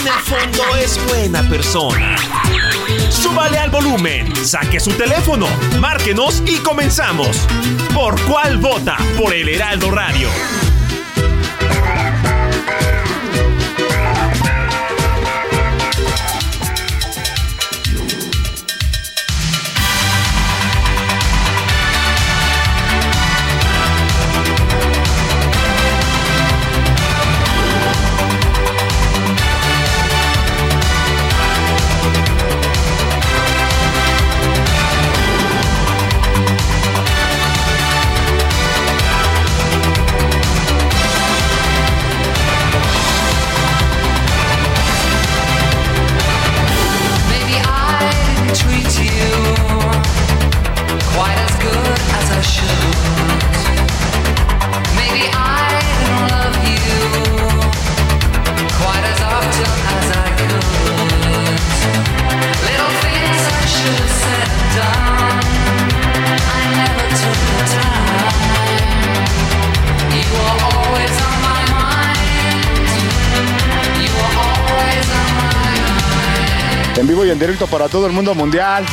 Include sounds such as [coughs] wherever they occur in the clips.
En el fondo es buena persona. Súbale al volumen, saque su teléfono, márquenos y comenzamos. ¿Por cuál vota? Por el Heraldo Radio. Todo el mundo mundial.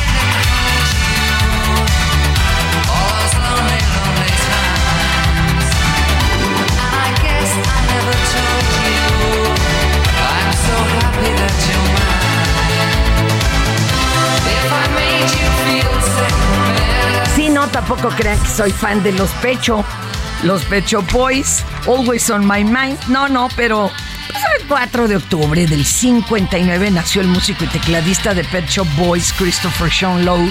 Sí, no, tampoco crean que soy fan de los Pecho. Los Pecho Boys, Always on My Mind. No, no, pero 4 de octubre del 59 nació el músico y tecladista de Pet Shop Boys, Christopher Sean Lowe.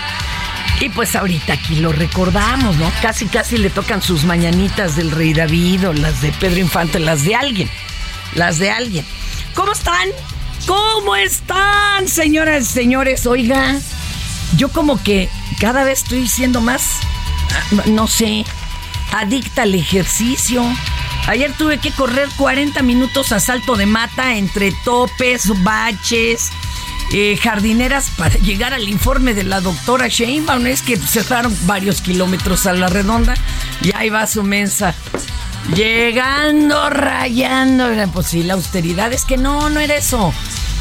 Y pues ahorita aquí lo recordamos, ¿no? Casi, casi le tocan sus mañanitas del Rey David o las de Pedro Infante, las de alguien. Las de alguien. ¿Cómo están? ¿Cómo están, señoras y señores? Oiga, yo como que cada vez estoy siendo más, ah, no sé, adicta al ejercicio. Ayer tuve que correr 40 minutos a salto de mata entre topes, baches, eh, jardineras para [laughs] llegar al informe de la doctora Sheinbaum. Es que cerraron varios kilómetros a la redonda y ahí va su mensa. Llegando, rayando. Pues sí, la austeridad. Es que no, no era eso.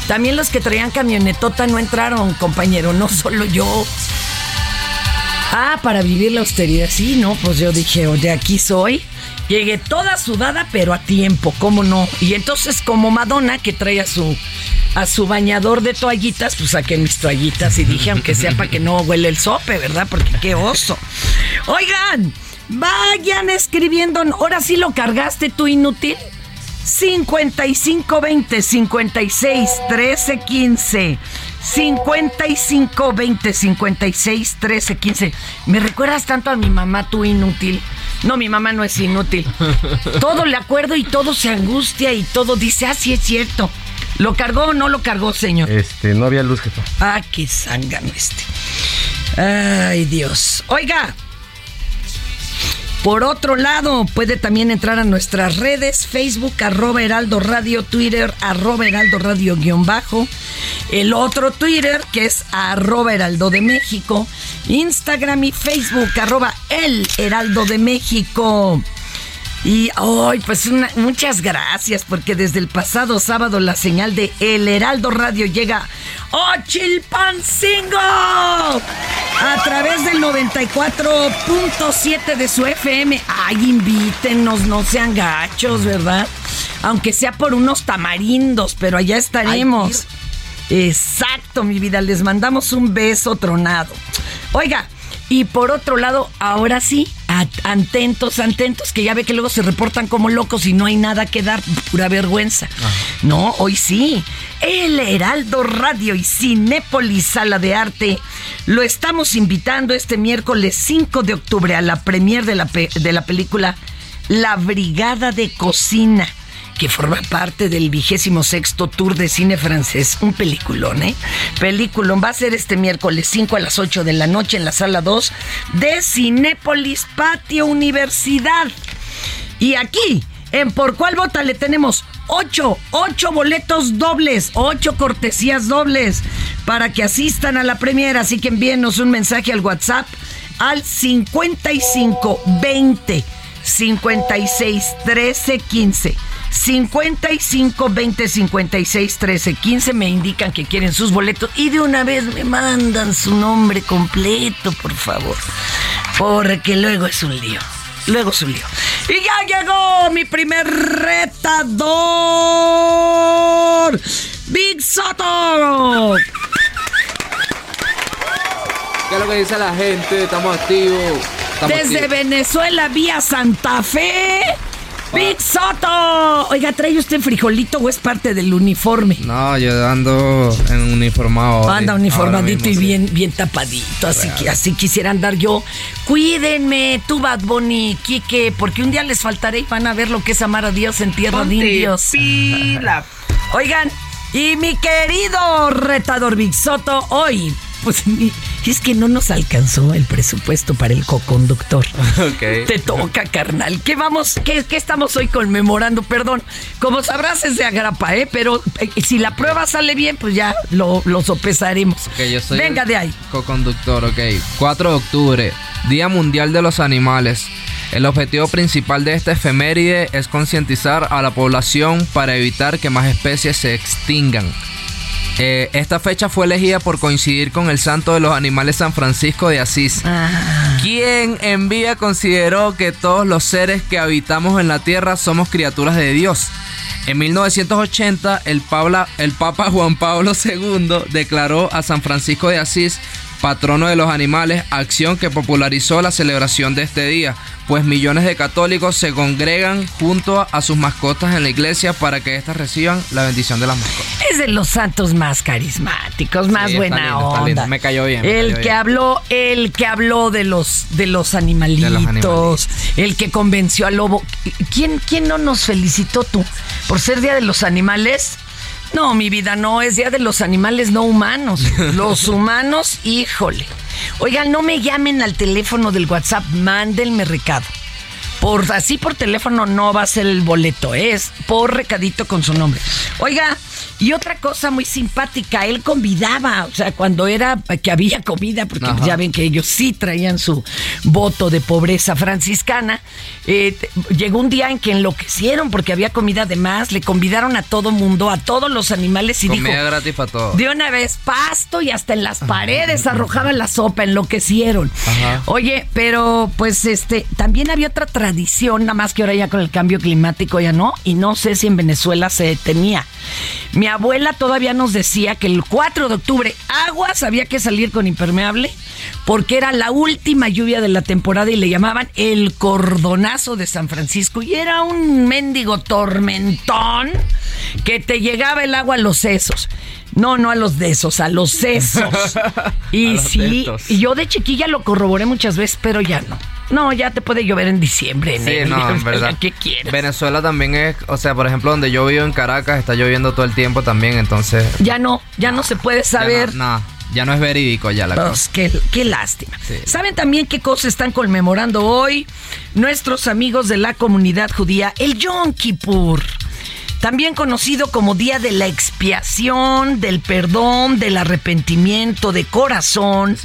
También los que traían camionetota no entraron, compañero, no [laughs] solo yo. Ah, para vivir la austeridad, sí, ¿no? Pues yo dije, oye, aquí soy. Llegué toda sudada, pero a tiempo, ¿cómo no? Y entonces, como Madonna, que trae a su, a su bañador de toallitas, pues saqué mis toallitas y dije, aunque sea para que no huele el sope, ¿verdad? Porque qué oso. Oigan, vayan escribiendo. Ahora sí lo cargaste tú inútil. 5520 56 13 15 55 20 56 13 15 Me recuerdas tanto a mi mamá, tú inútil. No, mi mamá no es inútil. [laughs] Todo le acuerdo y todo se angustia y todo dice, ah, sí es cierto. ¿Lo cargó o no lo cargó, señor? Este, no había luz, jefa. Ah, qué zángano este. Ay, Dios. Oiga. Por otro lado, puede también entrar a nuestras redes, Facebook, arroba Heraldo Radio, Twitter, arroba Heraldo Radio guion bajo, el otro Twitter, que es arroba Heraldo de México, Instagram y Facebook, arroba El Heraldo de México. Y hoy, pues una- muchas gracias, porque desde el pasado sábado la señal de El Heraldo Radio llega a Chilpancingo a través del 94.7 de su FM. Ay, invítenos, no sean gachos, ¿verdad? Aunque sea por unos tamarindos, pero allá estaremos. Exacto, mi vida. Les mandamos un beso tronado. Oiga, y por otro lado, ahora sí, at- atentos, atentos, que ya ve que luego se reportan como locos y no hay nada que dar, pura vergüenza. No, hoy sí. El Heraldo Radio y Cinépolis Sala de Arte lo estamos invitando este miércoles 5 de octubre a la premier de la, pe- de la película La Brigada de Cocina que forma parte del vigésimo sexto Tour de Cine Francés. Un peliculón, ¿eh? Peliculón. Va a ser este miércoles 5 a las 8 de la noche en la sala 2 de Cinépolis Patio Universidad. Y aquí, en Por Cuál Vota, le tenemos 8, 8 boletos dobles, 8 cortesías dobles para que asistan a la premiera. Así que envíenos un mensaje al WhatsApp al 55 20 56 13 15. 55 20 56 13 15 me indican que quieren sus boletos y de una vez me mandan su nombre completo, por favor. Porque luego es un lío. Luego es un lío. Y ya llegó mi primer retador. Big Soto. ¿Qué es lo que dice la gente? Estamos activos. Estamos Desde activos. Venezuela, vía Santa Fe. Big Soto. Oiga, ¿trae usted frijolito o es parte del uniforme? No, yo ando en uniformado. Anda uniformadito mismo, y sí. bien, bien tapadito, así que así quisiera andar yo. Cuídenme, tú Bad Bunny, Quique, porque un día les faltaré y van a ver lo que es amar a Dios en tierra de indios. [laughs] Oigan, y mi querido retador Big Soto, hoy, pues es que no nos alcanzó el presupuesto para el coconductor. Ok. Te toca, carnal. ¿Qué vamos, qué, qué estamos hoy conmemorando? Perdón, como sabrás es de agrapa, ¿eh? Pero eh, si la prueba sale bien, pues ya lo, lo sopesaremos. Ok, yo soy Venga de ahí. Co-conductor, ok. 4 de octubre, Día Mundial de los Animales. El objetivo principal de esta efeméride es concientizar a la población para evitar que más especies se extingan. Eh, esta fecha fue elegida por coincidir con el santo de los animales San Francisco de Asís. Ah, quien en vida consideró que todos los seres que habitamos en la tierra somos criaturas de Dios. En 1980, el, Pabla- el Papa Juan Pablo II declaró a San Francisco de Asís patrono de los animales, acción que popularizó la celebración de este día, pues millones de católicos se congregan junto a sus mascotas en la iglesia para que éstas reciban la bendición de las mascotas. es de los santos más carismáticos, más Sí, buena lindo, onda. Me cayó bien, me El cayó que bien. habló, el que habló de los de los animalitos, animalitos. el que convenció al lobo. ¿Quién, ¿Quién no nos felicitó tú por ser Día de los Animales? No, mi vida, no, es Día de los Animales no humanos. [laughs] Los humanos, híjole. Oigan, no me llamen al teléfono del WhatsApp, mándenme recado. Por así por teléfono no va a ser el boleto, es por recadito con su nombre. Oiga, y otra cosa muy simpática, él convidaba, o sea, cuando era que había comida, porque Ajá. ya ven que ellos sí traían su voto de pobreza franciscana, eh, llegó un día en que enloquecieron porque había comida de más, le convidaron a todo mundo, a todos los animales y Comida dijo, gratis para todos. de una vez pasto y hasta en las paredes arrojaban la sopa, enloquecieron. Ajá. Oye, pero pues este, también había otra tradición, nada más que ahora ya con el cambio climático ya no, y no sé si en Venezuela se tenía. Mi abuela todavía nos decía que el 4 de octubre aguas había que salir con impermeable porque era la última lluvia de la temporada y le llamaban el cordonazo de San Francisco y era un mendigo tormentón que te llegaba el agua a los sesos. No, no a los desos, a los sesos. [laughs] Y A sí, y yo de chiquilla lo corroboré muchas veces, pero ya no. No, ya te puede llover en diciembre, Sí, enero, no, [laughs] en verdad. ¿Qué quieres? Venezuela también es, o sea, por ejemplo, donde yo vivo en Caracas está lloviendo todo el tiempo también, entonces. Ya no, ya no se puede saber. No, no, ya no es verídico ya la Pues, cosa. qué, qué lástima. Sí. ¿Saben también qué cosas están conmemorando hoy nuestros amigos de la comunidad judía? El Yom Kippur. También conocido como Día de la Expiación, del Perdón, del Arrepentimiento de Corazón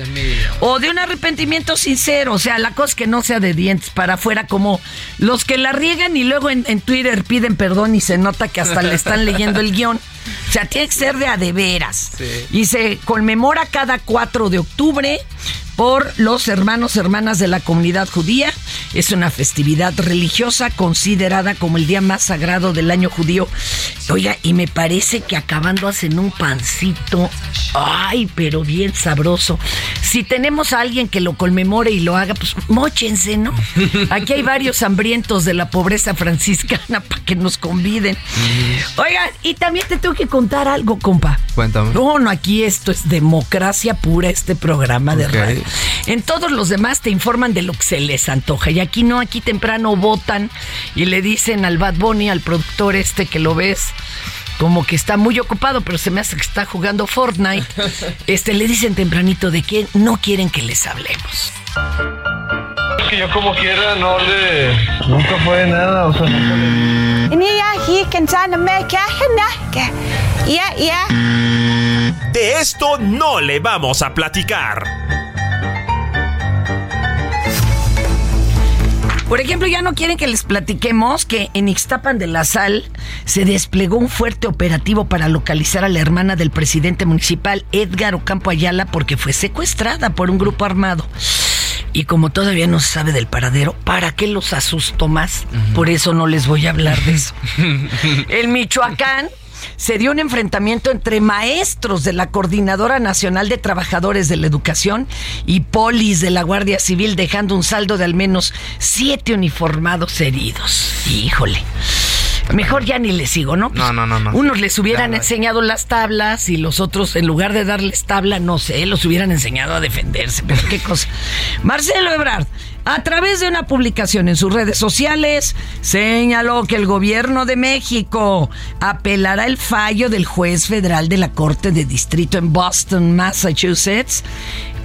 o de un arrepentimiento sincero, o sea, la cosa que no sea de dientes para afuera, como los que la riegan y luego en, en Twitter piden perdón y se nota que hasta le están leyendo el guion. O sea, tiene que ser de a de veras. Sí. Y se conmemora cada 4 de octubre por los hermanos hermanas de la comunidad judía. Es una festividad religiosa considerada como el día más sagrado del año judío. Oiga, y me parece que acabando hacen un pancito. Ay, pero bien sabroso. Si tenemos a alguien que lo conmemore y lo haga, pues mochense, ¿no? Aquí hay varios hambrientos de la pobreza franciscana para que nos conviden. Oigan, y también te tengo que contar algo, compa. Cuéntame. No, no, aquí esto es democracia pura, este programa de radio. En todos los demás te informan de lo que se les antoja. Y aquí no, aquí temprano votan y le dicen al Bad Bunny, al productor este que lo ves, como que está muy ocupado, pero se me hace que está jugando Fortnite. [laughs] Este le dicen tempranito de que no quieren que les hablemos. Es que yo como quiera no le... Nunca fue nada, o sea, nunca le... De esto no le vamos a platicar. Por ejemplo, ya no quieren que les platiquemos que en Ixtapan de la Sal se desplegó un fuerte operativo para localizar a la hermana del presidente municipal Edgar Ocampo Ayala porque fue secuestrada por un grupo armado. Y como todavía no se sabe del paradero, ¿para qué los asusto más? Por eso no les voy a hablar de eso. [laughs] En Michoacán se dio un enfrentamiento entre maestros de la Coordinadora Nacional de Trabajadores de la Educación y polis de la Guardia Civil, dejando un saldo de al menos siete uniformados heridos. Híjole. Mejor ya ni les sigo, ¿no? No, no, no, no. Unos les hubieran Ya, enseñado las tablas y los otros, en lugar de darles tabla, no sé, los hubieran enseñado a defenderse. Pero qué cosa. Marcelo Ebrard, a través de una publicación en sus redes sociales, señaló que el gobierno de México apelará el fallo del juez federal de la Corte de Distrito en Boston, Massachusetts.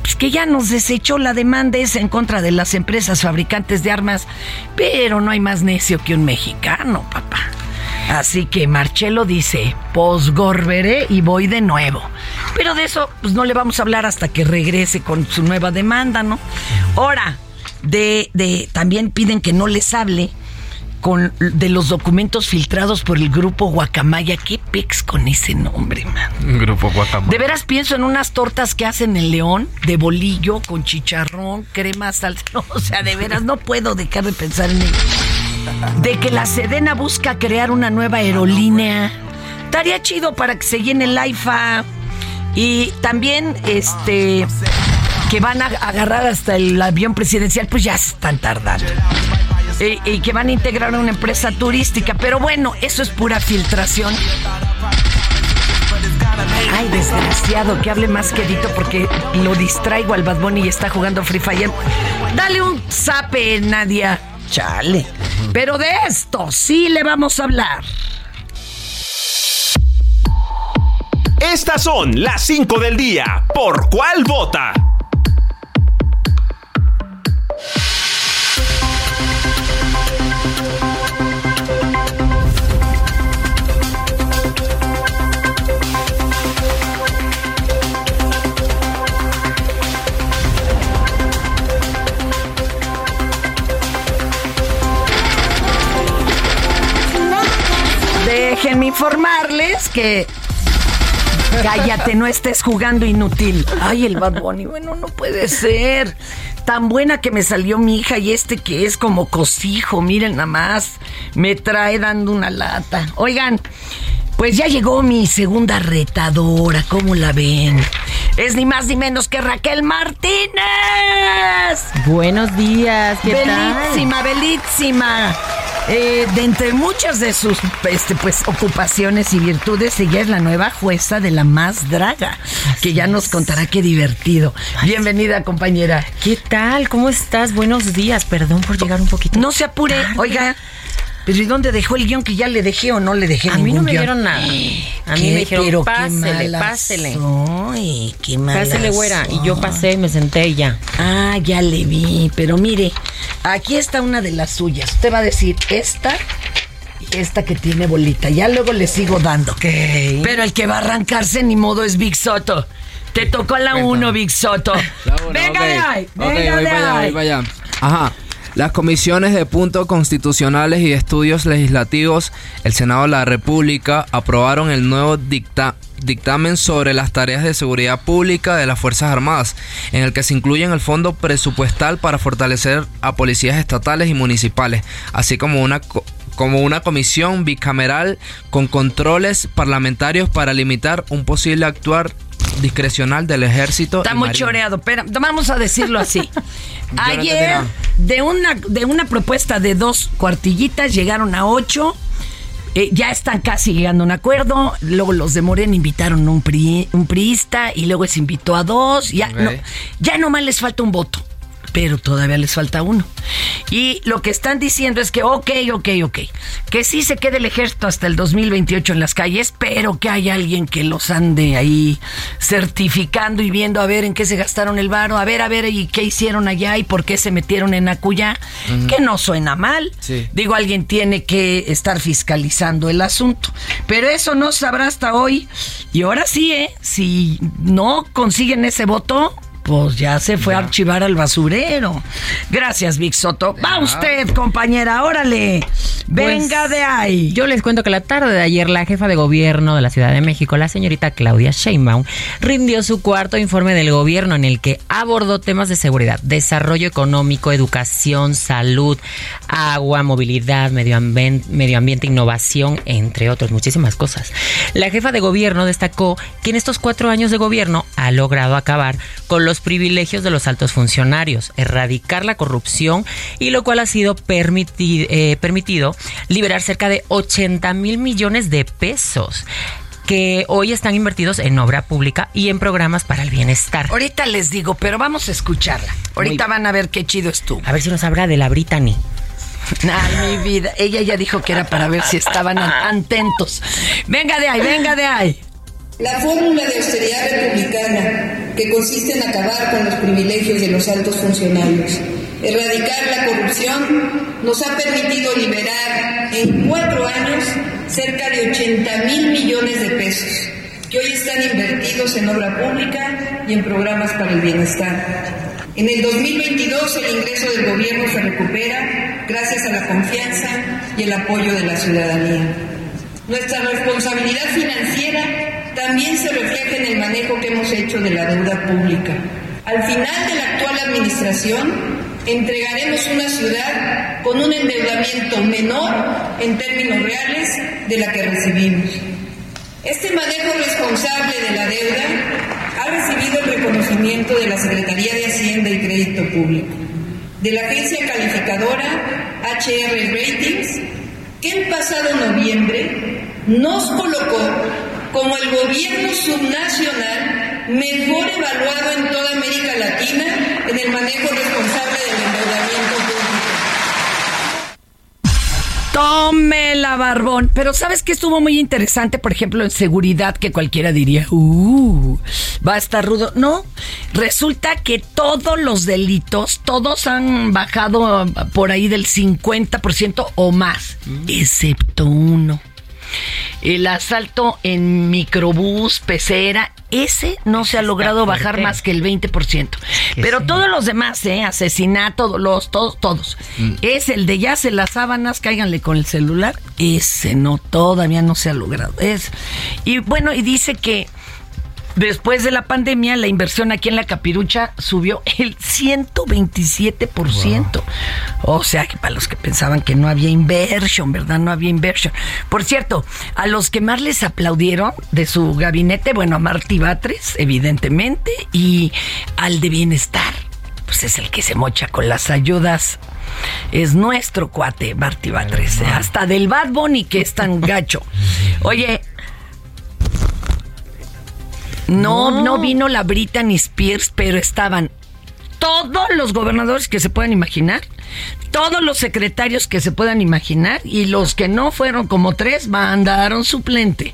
Pues que ya nos desechó la demanda esa en contra de las empresas fabricantes de armas, pero no hay más necio que un mexicano, papá. Así que Marcelo dice, posgorberé y voy de nuevo. Pero de eso pues no le vamos a hablar hasta que regrese con su nueva demanda, ¿no? Ahora, de, de también piden que no les hable con de los documentos filtrados por el grupo Guacamaya. ¿Qué pex con ese nombre, man? Grupo guacamole. De veras pienso en unas tortas que hacen en León, de bolillo, con chicharrón, crema, salsa. [laughs] No, o sea, de veras no puedo dejar de pensar en ello. De que la Sedena busca crear una nueva aerolínea. Estaría chido para que se llene el AIFA. Y también, este, que van a agarrar hasta el avión presidencial, pues ya están tardando. Y, y que van a integrar una empresa turística. Pero bueno, eso es pura filtración. Ay, desgraciado, que hable más quedito porque lo distraigo al Bad Bunny y está jugando Free Fire. Dale un zape, Nadia. Chale. Pero de esto sí le vamos a hablar. Estas son las 5 del día. ¿Por cuál vota? Que. Cállate, no estés jugando inútil. Ay, el Bad Bunny, bueno, no puede ser. Tan buena que me salió mi hija y este que es como cosijo, miren nada más. Me trae dando una lata. Oigan, pues ya llegó mi segunda retadora, ¿cómo la ven? Es ni más ni menos que Raquel Martínez. Buenos días, ¿qué tal? Belísima, belísima. Eh, de entre muchas de sus este, pues, ocupaciones y virtudes, ella es la nueva jueza de la más draga, que ya nos contará qué divertido. Bienvenida, compañera. ¿Qué tal? ¿Cómo estás? Buenos días. Perdón por llegar un poquito. No se apure, oiga. Pero ¿y dónde dejó el guion que ya le dejé o no le dejé A mí no me guion? dieron nada. A mí ¿Qué? me dijeron, Pero qué pásele, malas pásele. soy, qué Pásele, güera. Y yo pasé y me senté y ya. Ah, ya le vi, pero mire, aquí está una de las suyas. Usted va a decir esta y esta que tiene bolita. Ya luego le sigo dando. Pero el que va a arrancarse ni modo es Big Soto. Te tocó la Cuéntame. 1, Big Soto. [laughs] La uno, venga ok. de ahí, venga voy de allá, ahí. voy para allá. Ajá. Las comisiones de puntos constitucionales y estudios legislativos, el Senado de la República aprobaron el nuevo dicta- dictamen sobre las tareas de seguridad pública de las Fuerzas Armadas, en el que se incluyen el fondo presupuestal para fortalecer a policías estatales y municipales, así como una co- como una comisión bicameral con controles parlamentarios para limitar un posible actuar discrecional del ejército. Está muy marina. choreado, pero vamos a decirlo así. [laughs] Ayer, de una, de una propuesta de dos cuartillitas, llegaron a ocho. Eh, ya están casi llegando a un acuerdo. Luego los de Morena invitaron a un, pri- un priista y luego se invitó a dos. Ya, Ok. no, ya nomás les falta un voto. Pero todavía les falta uno. Y lo que están diciendo es que, ok, ok, ok, que sí se quede el ejército hasta el 2028 en las calles, pero que haya alguien que los ande ahí certificando y viendo a ver en qué se gastaron el varo, a ver, a ver, y qué hicieron allá y por qué se metieron en Acuyá, Ujú. que no suena mal. Sí. Digo, alguien tiene que estar fiscalizando el asunto. Pero eso no sabrá hasta hoy. Y ahora sí, ¿eh? Si no consiguen ese voto, pues ya se fue a archivar al basurero. Gracias, Vic Soto. Va usted, compañera, órale. Venga Pues, de ahí. Yo les cuento que la tarde de ayer la jefa de gobierno de la Ciudad de México, la señorita Claudia Sheinbaum, rindió su cuarto informe del gobierno en el que abordó temas de seguridad, desarrollo económico, educación, salud, agua, movilidad, medio ambiente, medio ambiente, innovación, entre otros, muchísimas cosas. La jefa de gobierno destacó que en estos cuatro años de gobierno ha logrado acabar con los privilegios de los altos funcionarios, erradicar la corrupción y lo cual ha sido permiti- eh, permitido liberar cerca de 80 mil millones de pesos que hoy están invertidos en obra pública y en programas para el bienestar. Ahorita les digo, pero vamos a escucharla. Ahorita van a ver qué chido estuvo. A ver si nos habla de la Brittany. Ay, mi vida. Ella ya dijo que era para ver si estaban an- [laughs] atentos. Venga de ahí, venga de ahí. La fórmula de austeridad republicana, que consiste en acabar con los privilegios de los altos funcionarios, erradicar la corrupción, nos ha permitido liberar en cuatro años cerca de 80 mil millones de pesos, que hoy están invertidos en obra pública y en programas para el bienestar. En el 2022 el ingreso del gobierno se recupera gracias a la confianza y el apoyo de la ciudadanía. Nuestra responsabilidad financiera también se refleja en el manejo que hemos hecho de la deuda pública. Al final de la actual administración, entregaremos una ciudad con un endeudamiento menor en términos reales de la que recibimos. Este manejo responsable de la deuda ha recibido el reconocimiento de la Secretaría de Hacienda y Crédito Público, de la agencia calificadora HR Ratings, que el pasado noviembre nos colocó como el gobierno subnacional mejor evaluado en toda América Latina en el manejo responsable del endeudamiento público. Tómela, barbón. Pero ¿sabes qué estuvo muy interesante? Por ejemplo, en seguridad, que cualquiera diría, uh, va a estar rudo. No, resulta que todos los delitos, todos han bajado uh, por ahí del 50% o más, excepto uno. El asalto en microbús, pecera, ese no se ha logrado bajar más que el 20%. Pero todos los demás, ¿eh? Asesinato, los, todos, todos. Es el de ya se las sábanas, cáiganle con el celular. Ese no, todavía no se ha logrado. Es. Y bueno, y dice que después de la pandemia, la inversión aquí en la capirucha subió el 127%. O sea, que para los que pensaban que no había inversión, ¿verdad? No había inversión. Por cierto, a los que más les aplaudieron de su gabinete, bueno, a Martí Batres, evidentemente, y al de bienestar, pues es el que se mocha con las ayudas. Es nuestro cuate, Martí Batres. ¿eh? Hasta del Bad Bunny, que es tan gacho. [laughs] Oye, no, no, vino la Britney Spears, pero estaban todos los gobernadores que se puedan imaginar Todos los secretarios que se puedan imaginar y los que no fueron como tres mandaron suplente.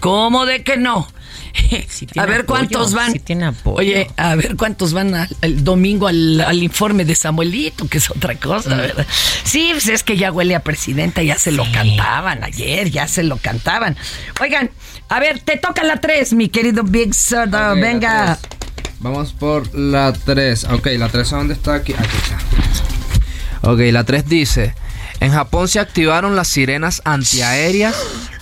¿Cómo de que no? [laughs] A ver apoyo, cuántos van. tiene apoyo. Oye, a ver cuántos van al- el domingo al, al informe de Samuelito, que es otra cosa, ¿verdad? Sí, pues es que ya huele a presidenta, ya se lo cantaban ayer, ya se lo cantaban. Oigan, a ver, te toca la tres, mi querido Big Soda. Ok, la Venga. Vamos por la 3. Ok, la 3 ¿dónde está aquí? Aquí está. Ok, la 3 dice, en Japón se activaron las sirenas antiaéreas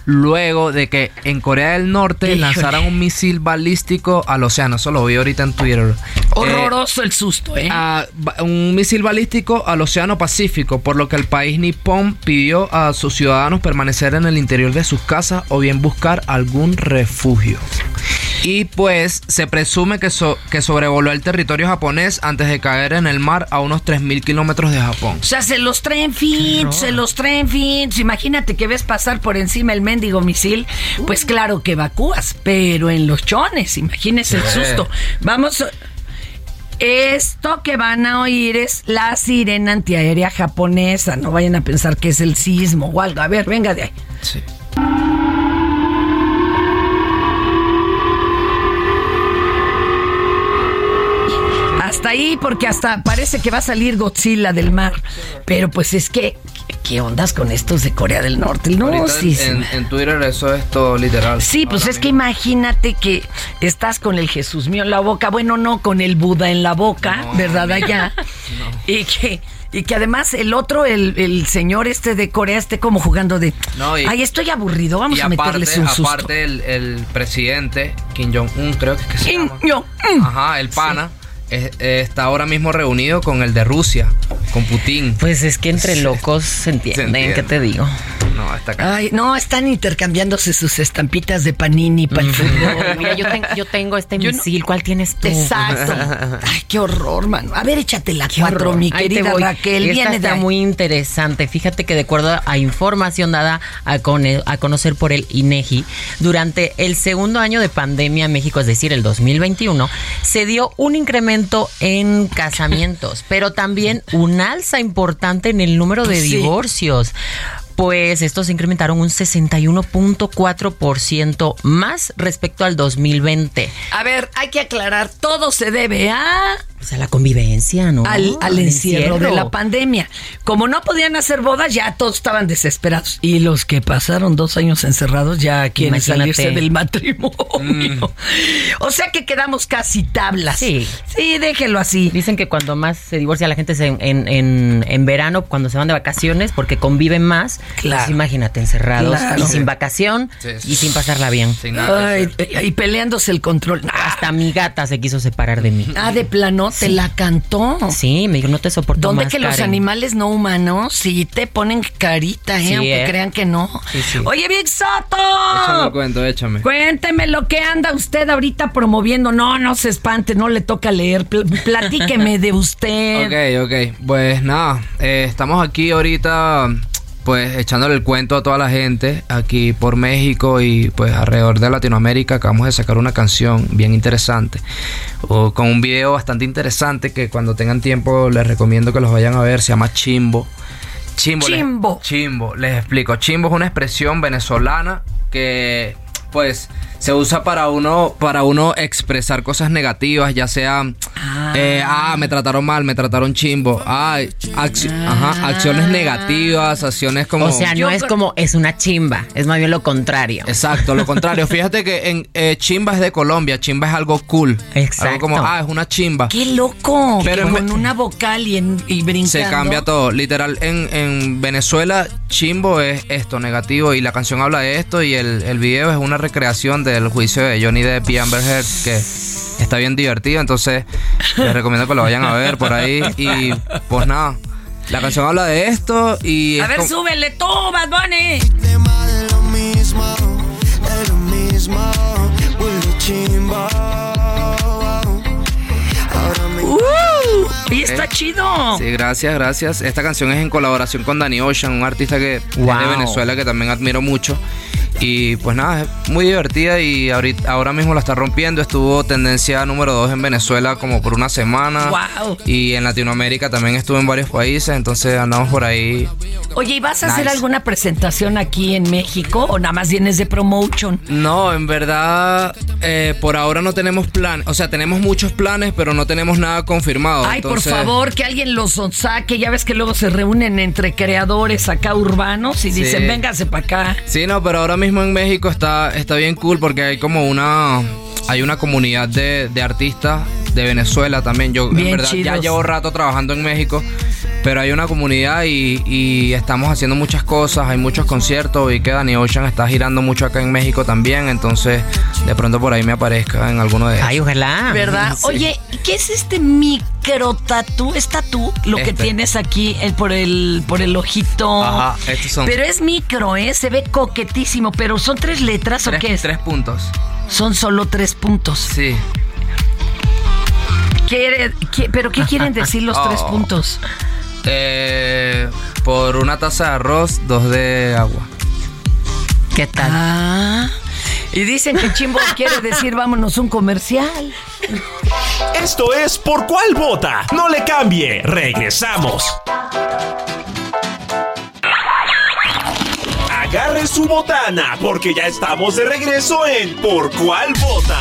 luego de que en Corea del Norte lanzaran un misil balístico al océano. Eso lo vi ahorita en Twitter. Eh, Horroroso el susto, ¿eh? a- ba- un misil balístico al Océano Pacífico, por lo que el país nipón pidió a sus ciudadanos permanecer en el interior de sus casas o bien buscar algún refugio. Y pues se presume que, so- que sobrevoló el territorio japonés antes de caer en el mar a unos 3.000 kilómetros de Japón. O sea, se los traen fins, se los traen fins. Imagínate que ves pasar por encima el mendigo misil. Pues claro que evacúas, pero en los chones, imagínese el susto. Vamos. Esto que van a oír es la sirena antiaérea japonesa. No vayan a pensar que es el sismo o algo. A ver, venga de ahí. Sí. Hasta ahí, porque hasta parece que va a salir Godzilla del mar. Pero pues es que, ¿qué ondas con estos de Corea del Norte? No, Ahorita sí, en, en Twitter eso es todo literal. Sí, pues es que imagínate que estás con el Jesús mío en la boca, bueno, no, con el Buda en la boca, No, ¿verdad? Allá. Y que y que además el otro, el, el señor este de Corea, esté como jugando de, No, y- ay, estoy aburrido, vamos y a meterles un susto. aparte el, el presidente Kim Jong-un, creo que, es que se Kim llama. Jong-un. Ajá, el pana. Está ahora mismo reunido con el de Rusia, con Putin. Pues es que entre locos se entienden, entiende. ¿qué te digo? No, está acá. Ay, no, están intercambiándose sus estampitas de panini para el fútbol. [laughs] Mira, yo, ten- yo tengo este Yo no- ¿cuál tienes tú? Exacto. [laughs] Ay, qué horror, mano. A ver, échate la Qué cuatro, horror. mi querida. Raquel. Esta Viene de está ahí. muy interesante. Fíjate que de acuerdo a información dada a, cone- a conocer por el INEGI, durante el segundo año de pandemia en México, es decir, el 2021, se dio un incremento en casamientos, pero también un alza importante en el número de Sí. Pues estos se incrementaron un 61.4% más respecto al 2020. A ver, hay que aclarar, todo se debe a Pues a la convivencia, ¿no? al, al Al encierro, de la pandemia. Como no podían hacer bodas, ya todos estaban desesperados. Y los que pasaron dos años encerrados ya quieren Imagínate. salirse del matrimonio. [laughs] O sea que quedamos casi tablas. Sí. Sí, déjelo así. Dicen que cuando más se divorcia la gente es en, en, en- en verano, cuando se van de vacaciones, porque conviven más. Claro. Pues imagínate, encerrados Claro. y sin vacación Sí, y sin pasarla bien. Sin nada Ay, hacer. y peleándose el control. Ah, Hasta mi gata se quiso separar de mí. ah, de plano, te la cantó. Sí, me dijo, no te soporto ¿Dónde más, que los Karen". animales no humanos sí te ponen carita, eh? Sí, aunque ¿eh? crean que no? Sí, sí. Oye, Big Échame Soto. el cuento, échame. Cuénteme lo que anda usted ahorita promoviendo. No, no se espante, no le toca leer. Pl- platíqueme de usted. [laughs] Ok, ok. Pues nada, eh, estamos aquí ahorita pues echándole el cuento a toda la gente aquí por México y pues alrededor de Latinoamérica. Acabamos de sacar una canción bien interesante o con un video bastante interesante que cuando tengan tiempo les recomiendo que los vayan a ver. Se llama Chimbo. Chimbo. les- Chimbo. chimbo, les explico. Chimbo es una expresión venezolana que pues se usa para uno para uno expresar cosas negativas, ya sea Ah. eh, ah, me trataron mal, me trataron chimbo. Ay, acci- ajá, acciones negativas, acciones como O sea, Yo no es como, es una chimba, es más bien lo contrario. Exacto, lo contrario. [laughs] Fíjate que en eh, chimba es de Colombia, chimba es algo cool. Exacto. Algo como, ah, es una chimba. ¡Qué loco! Pero Con una vocal y, en, y brincando. Se cambia todo. Literal, en, en Venezuela, chimbo es esto, negativo. Y la canción habla de esto. Y el, el video es una recreación del juicio de Johnny Depp y Amber Heard, que está bien divertido. Entonces, les recomiendo que lo vayan a ver por ahí. Y pues nada, la canción habla de esto. Y A es ver, súbele tú, Bad Bunny. tema de lo mismo, de lo mismo, Y está chido. Sí, gracias, gracias. Esta canción es en colaboración con Danny Ocean, un artista que es de Wow. Venezuela que también admiro mucho. Y pues nada, es muy divertida y ahorita, ahora mismo la está rompiendo. Estuvo tendencia número 2 en Venezuela como por una semana. Wow. Y en Latinoamérica también estuvo en varios países, entonces andamos por ahí. Oye, ¿y vas a hacer Nice. alguna presentación aquí en México o nada más vienes de promotion? No, en verdad, eh, por ahora no tenemos plan. O sea, tenemos muchos planes, pero no tenemos nada confirmado. Ay, entonces- por favor, que alguien los saque. Ya ves que luego se reúnen entre creadores acá urbanos y Sí. dicen, véngase para acá. Sí, no, pero ahora mismo en México está, está bien cool porque hay como una hay una comunidad de, de artistas de Venezuela también. Yo Bien en verdad ya llevo rato trabajando en México, pero hay una comunidad y, y estamos haciendo muchas cosas, hay muchos conciertos y que Danny Ocean está girando mucho acá en México también, entonces de pronto por ahí me aparezca en alguno de ellos. Ay, ojalá. ¿Verdad? Sí. Oye, ¿qué es este micro tatú? ¿Es tatú lo que Este. tienes aquí por el por el ojito? Ajá, estos son Pero es micro, ¿eh? Se ve coquetísimo, pero ¿son tres letras o qué es? tres puntos. Son solo tres puntos. Sí. Qué- ¿Pero qué quieren [laughs] decir los tres Oh. puntos? Eh, por una taza de arroz, dos de agua. ¿Qué tal? Ah. Y dicen que chimbo [laughs] quiere decir vámonos un comercial. Esto es Por Cuál Vota. No le cambie. Regresamos. Agarre su botana porque ya estamos de regreso en Por Cuál Vota.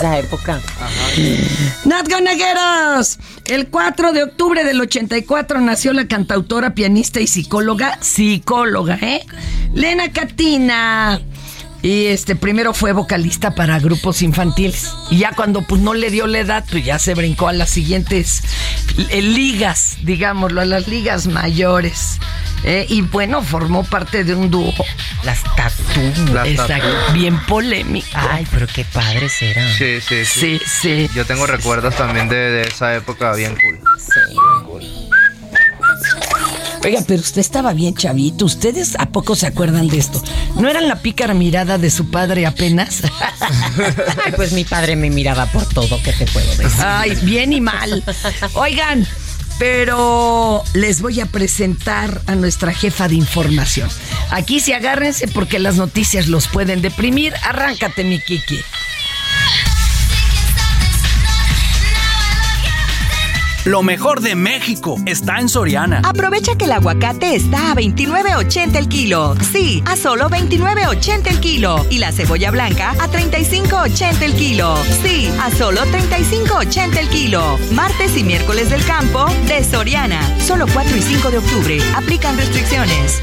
esa época. Get us. El 4 de octubre del 84 nació la cantautora, pianista y psicóloga, psicóloga, ¿eh? Lena Katina. Y este primero fue vocalista para grupos infantiles. Y ya cuando pues no le dio la edad, pues ya se brincó a las siguientes eh, ligas, digámoslo, a las ligas mayores. Eh, y bueno, formó parte de un dúo. Las tatú. Las Exacto, Tatú. bien polémico. Ay, pero qué padres eran. Sí, sí, sí. Sí, sí. Yo tengo recuerdos también de, de esa época bien cool. Oiga, pero usted estaba bien chavito. ¿Ustedes a poco se acuerdan de esto? ¿No eran la pícara mirada de su padre apenas? [laughs] Ay, pues mi padre me miraba por todo, ¿qué te puedo decir? Ay, bien y mal. Oigan, pero les voy a presentar a nuestra jefa de información. Aquí sí agárrense porque las noticias los pueden deprimir. Arráncate, mi Kiki. Lo mejor de México está en Soriana. Aprovecha que el aguacate está a 29.80 el kilo. Sí, a solo 29.80 el kilo. Y la cebolla blanca a 35.80 el kilo. Sí, a solo 35.80 el kilo. Martes y miércoles del campo de Soriana. Solo 4 y 5 de octubre. Aplican restricciones.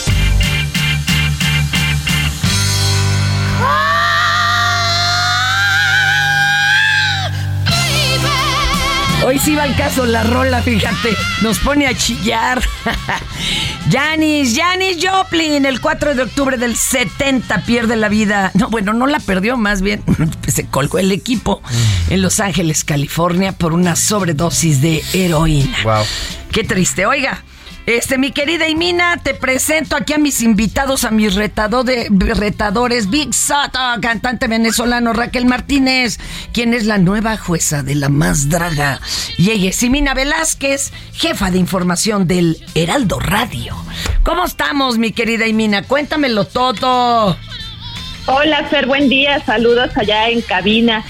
Hoy sí va al caso la rola, fíjate. Nos pone a chillar. [laughs] Janis, Janis Joplin, el 4 de octubre del 70 pierde la vida. No, bueno, no la perdió, más bien [laughs] se colgó el equipo en Los Ángeles, California, por una sobredosis de heroína. Wow. Qué triste. Oiga, Este, mi querida Imina, te presento aquí a mis invitados, a mis retado de- retadores. Big Soto, cantante venezolano Raquel Martínez, quien es la nueva jueza de la más draga. Y ella es Imina Velázquez, jefa de información del Heraldo Radio. ¿Cómo estamos, mi querida Imina? Cuéntamelo todo. Hola, Fer, buen día. Saludos allá en cabina.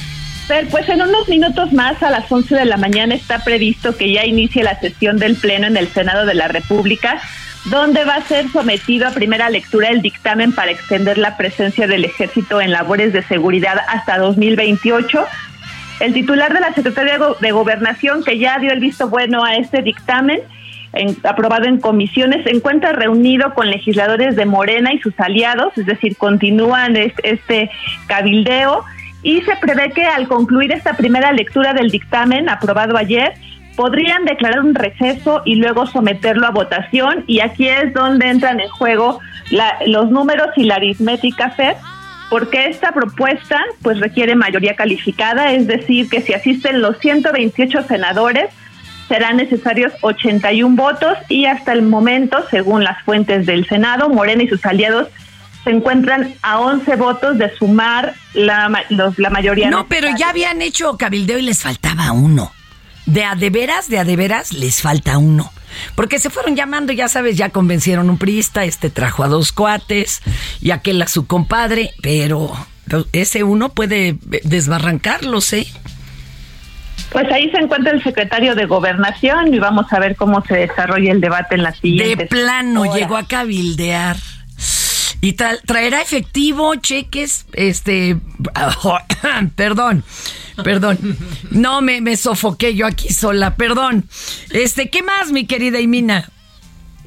Fer, pues en unos minutos más, a las 11 de la mañana, está previsto que ya inicie la sesión del Pleno en el Senado de la República, donde va a ser sometido a primera lectura el dictamen para extender la presencia del ejército en labores de seguridad hasta 2028. El titular de la Secretaría de Go- de Gobernación, que ya dio el visto bueno a este dictamen, en- aprobado en comisiones, se encuentra reunido con legisladores de Morena y sus aliados, es decir, continúan es- este cabildeo y se prevé que al concluir esta primera lectura del dictamen aprobado ayer, podrían declarar un receso y luego someterlo a votación. Y aquí es donde entran en juego la- los números y la aritmética FED porque esta propuesta pues requiere mayoría calificada, es decir, que si asisten los 128 senadores, serán necesarios 81 votos y hasta el momento, según las fuentes del Senado, Morena y sus aliados se encuentran a 11 votos de sumar la, los- la mayoría. No, pero ya habían hecho cabildeo y les faltaba uno. De a de veras, de a de veras, les falta uno. Porque se fueron llamando, ya sabes, ya convencieron un priista, este trajo a dos cuates y aquel a su compadre, pero, pero ese uno puede desbarrancarlos, ¿eh? Pues ahí se encuentra el secretario de Gobernación y vamos a ver cómo se desarrolla el debate en la siguiente. De plano, llegó a cabildear. Y tra- traerá efectivo, cheques, este, [coughs] perdón, perdón, no me, me sofoqué yo aquí sola, perdón. Este, ¿qué más, mi querida Imina?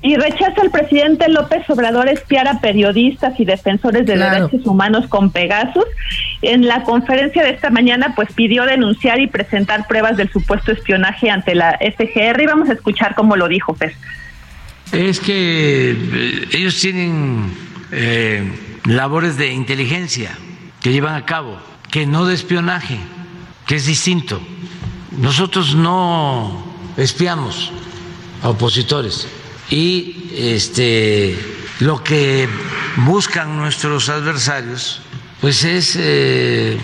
Y rechaza el presidente López Obrador espiar a periodistas y defensores de Claro. derechos humanos con Pegasus. En la conferencia de esta mañana, pues pidió denunciar y presentar pruebas del supuesto espionaje ante la FGR y vamos a escuchar cómo lo dijo Fer. Es que eh, ellos tienen eh, labores de inteligencia que llevan a cabo, que no de espionaje, que es distinto. Nosotros no espiamos a opositores y este lo que buscan nuestros adversarios pues es eh,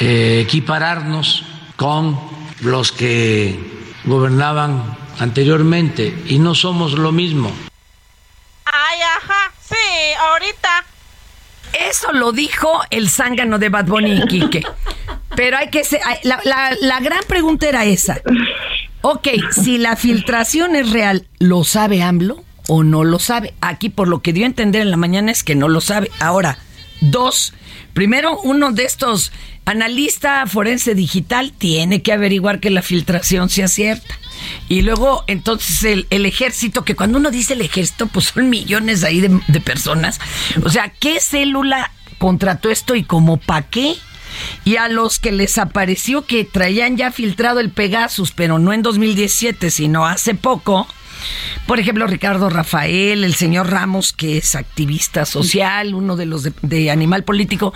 eh, equipararnos con los que gobernaban anteriormente y no somos lo mismo. Ay, ajá, sí, ahorita. Eso lo dijo el zángano de Bad Bunny Quique. Pero hay que ser, la, la- la gran pregunta era esa. Ok, si la filtración es real, ¿lo sabe AMLO o no lo sabe? Aquí por lo que dio a entender en la mañana es que no lo sabe. Ahora, dos, primero uno de estos analista forense digital tiene que averiguar que la filtración sea cierta. Y luego, entonces, el, ejército, que cuando uno dice el ejército, pues son millones ahí de, de personas. O sea, ¿qué célula contrató esto y como para qué? Y a los que les apareció que traían ya filtrado el Pegasus, pero no en 2017, sino hace poco, por ejemplo, Ricardo Rafael, el señor Ramos, que es activista social, uno de los de, de Animal Político,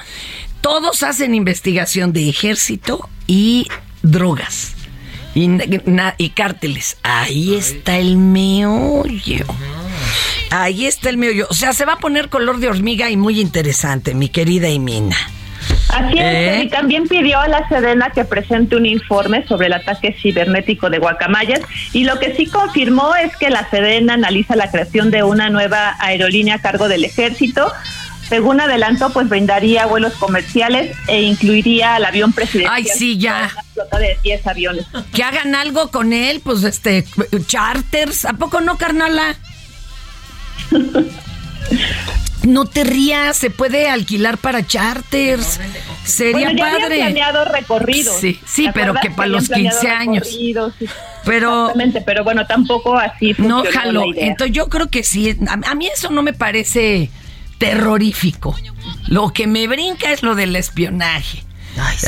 todos hacen investigación de ejército y drogas y, na- y cárteles. Ahí está el meollo. Ahí está el meollo. O sea, se va a poner color de hormiga y muy interesante, mi querida Imina. Así es, ¿Eh? y también pidió a la Sedena que presente un informe sobre el ataque cibernético de Guacamayas y lo que sí confirmó es que la Sedena analiza la creación de una nueva aerolínea a cargo del ejército. Según adelantó, pues brindaría vuelos comerciales e incluiría al avión presidencial. Ay, sí, ya. Una flota de 10 aviones. Que hagan algo con él, pues este, charters. ¿A poco no, carnala? [laughs] No te rías, se puede alquilar para charters. Sería Bueno, ya habían padre. planeado recorridos. Sí, sí, ¿te pero que para los planeado 15 años. Sí. Pero Exactamente, pero bueno, tampoco así no jalo. Entonces yo creo que sí. A, a mí eso no me parece terrorífico. Lo que me brinca es lo del espionaje.